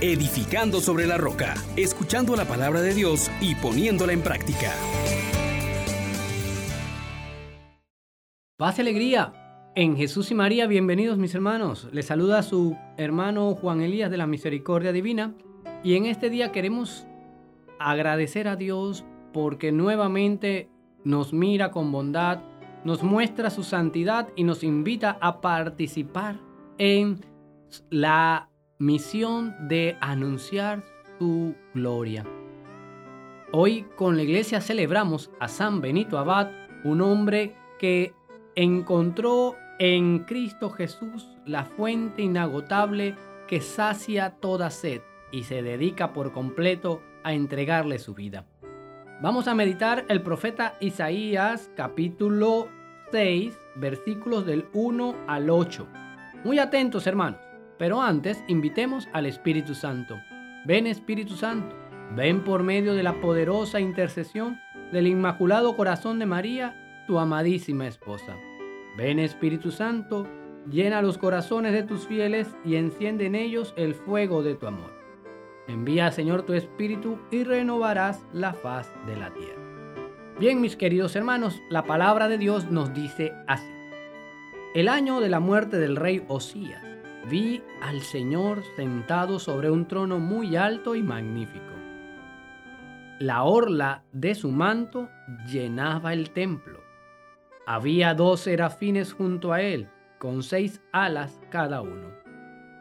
edificando sobre la roca, escuchando la palabra de Dios y poniéndola en práctica. Paz y alegría. En Jesús y María, bienvenidos mis hermanos. Les saluda su hermano Juan Elías de la Misericordia Divina. Y en este día queremos agradecer a Dios porque nuevamente nos mira con bondad, nos muestra su santidad y nos invita a participar en la misión de anunciar su gloria. Hoy con la iglesia celebramos a San Benito Abad, un hombre que encontró en Cristo Jesús la fuente inagotable que sacia toda sed y se dedica por completo a entregarle su vida. Vamos a meditar el profeta Isaías capítulo 6 versículos del 1 al 8. Muy atentos hermanos, pero antes invitemos al Espíritu Santo. Ven Espíritu Santo, ven por medio de la poderosa intercesión del Inmaculado Corazón de María, tu amadísima esposa. Ven Espíritu Santo, llena los corazones de tus fieles y enciende en ellos el fuego de tu amor. Envía, Señor, tu Espíritu y renovarás la faz de la tierra. Bien, mis queridos hermanos, la palabra de Dios nos dice así. El año de la muerte del rey Osías, vi al Señor sentado sobre un trono muy alto y magnífico. La orla de su manto llenaba el templo. Había dos serafines junto a él, con seis alas cada uno.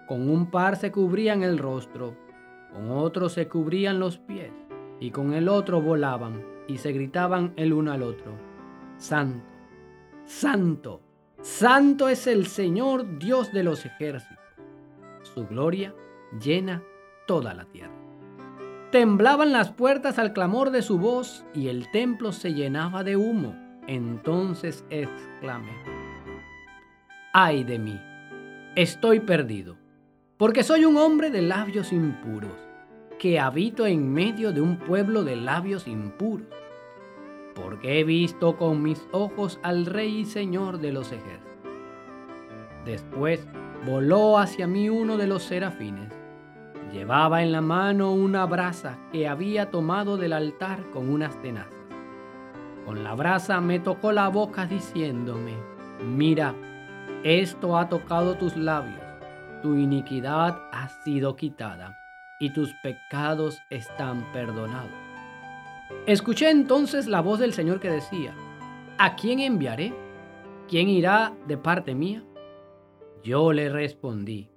Con un par se cubrían el rostro con otro se cubrían los pies y con el otro volaban y se gritaban el uno al otro, Santo, Santo, Santo es el Señor Dios de los ejércitos. Su gloria llena toda la tierra. Temblaban las puertas al clamor de su voz y el templo se llenaba de humo. Entonces exclamé, ay de mí, estoy perdido porque soy un hombre de labios impuros, que habito en medio de un pueblo de labios impuros, porque he visto con mis ojos al Rey y Señor de los ejércitos. Después voló hacia mí uno de los serafines. Llevaba en la mano una brasa que había tomado del altar con unas tenazas. Con la brasa me tocó la boca diciéndome, mira, esto ha tocado tus labios tu iniquidad ha sido quitada y tus pecados están perdonados. Escuché entonces la voz del Señor que decía, ¿a quién enviaré? ¿Quién irá de parte mía? Yo le respondí,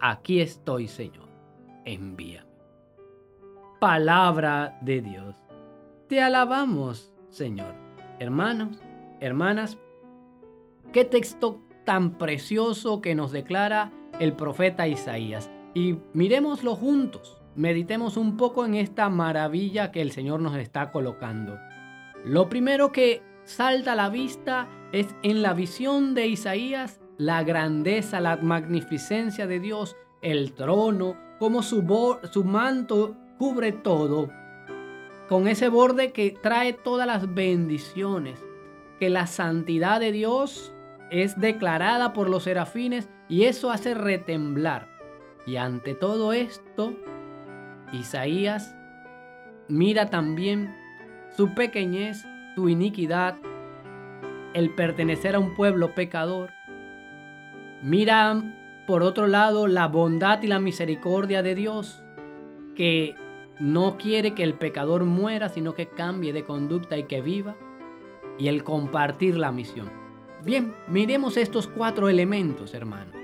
aquí estoy Señor, envíame. Palabra de Dios. Te alabamos, Señor. Hermanos, hermanas, qué texto tan precioso que nos declara el profeta Isaías. Y miremoslo juntos, meditemos un poco en esta maravilla que el Señor nos está colocando. Lo primero que salta a la vista es en la visión de Isaías la grandeza, la magnificencia de Dios, el trono, como su, su manto cubre todo, con ese borde que trae todas las bendiciones, que la santidad de Dios es declarada por los serafines y eso hace retemblar. Y ante todo esto, Isaías mira también su pequeñez, su iniquidad, el pertenecer a un pueblo pecador. Mira por otro lado la bondad y la misericordia de Dios, que no quiere que el pecador muera, sino que cambie de conducta y que viva, y el compartir la misión. Bien, miremos estos cuatro elementos, hermano.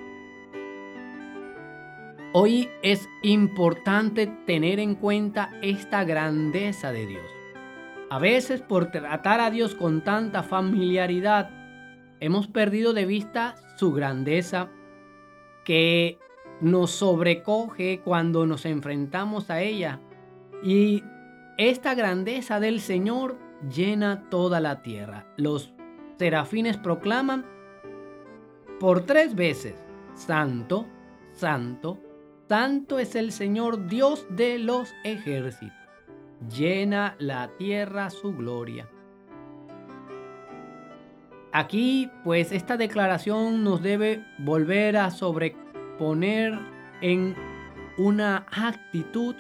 Hoy es importante tener en cuenta esta grandeza de Dios. A veces por tratar a Dios con tanta familiaridad, hemos perdido de vista su grandeza que nos sobrecoge cuando nos enfrentamos a ella. Y esta grandeza del Señor llena toda la tierra. Los serafines proclaman por tres veces, Santo, Santo, Santo es el Señor Dios de los ejércitos. Llena la tierra su gloria. Aquí, pues, esta declaración nos debe volver a sobreponer en una actitud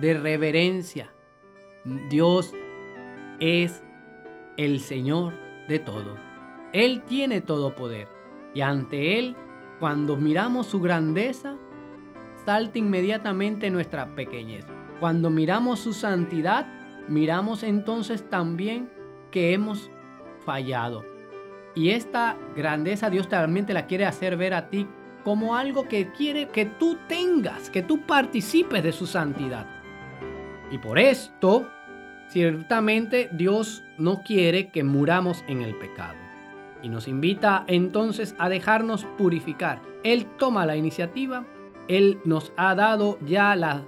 de reverencia. Dios es el Señor de todo. Él tiene todo poder. Y ante Él, cuando miramos su grandeza, salta inmediatamente nuestra pequeñez. Cuando miramos su santidad, miramos entonces también que hemos fallado. Y esta grandeza Dios también te la quiere hacer ver a ti como algo que quiere que tú tengas, que tú participes de su santidad. Y por esto, ciertamente Dios no quiere que muramos en el pecado. Y nos invita entonces a dejarnos purificar. Él toma la iniciativa, Él nos ha dado ya la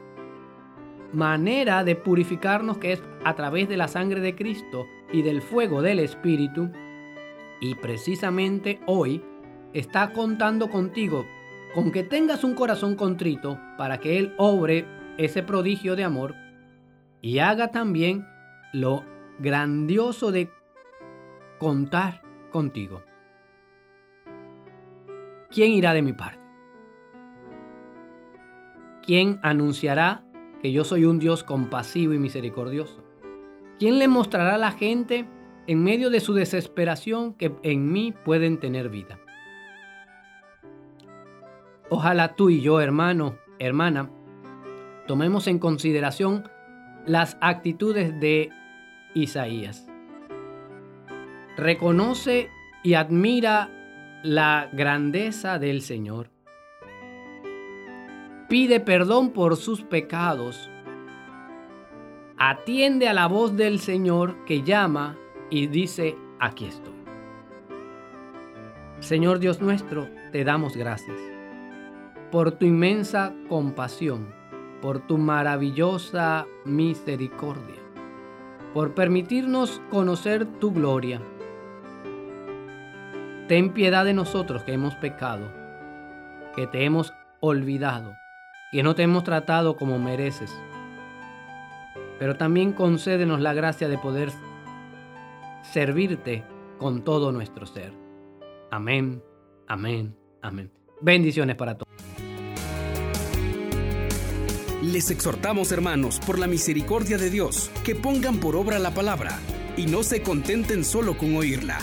manera de purificarnos que es a través de la sangre de Cristo y del fuego del Espíritu. Y precisamente hoy está contando contigo con que tengas un corazón contrito para que Él obre ese prodigio de amor y haga también lo grandioso de contar contigo. ¿Quién irá de mi parte? ¿Quién anunciará que yo soy un Dios compasivo y misericordioso? ¿Quién le mostrará a la gente en medio de su desesperación que en mí pueden tener vida? Ojalá tú y yo, hermano, hermana, tomemos en consideración las actitudes de Isaías. Reconoce y admira la grandeza del Señor. Pide perdón por sus pecados. Atiende a la voz del Señor que llama y dice, aquí estoy. Señor Dios nuestro, te damos gracias por tu inmensa compasión, por tu maravillosa misericordia, por permitirnos conocer tu gloria. Ten piedad de nosotros que hemos pecado, que te hemos olvidado, que no te hemos tratado como mereces. Pero también concédenos la gracia de poder servirte con todo nuestro ser. Amén, amén, amén. Bendiciones para todos. Les exhortamos, hermanos, por la misericordia de Dios, que pongan por obra la palabra y no se contenten solo con oírla.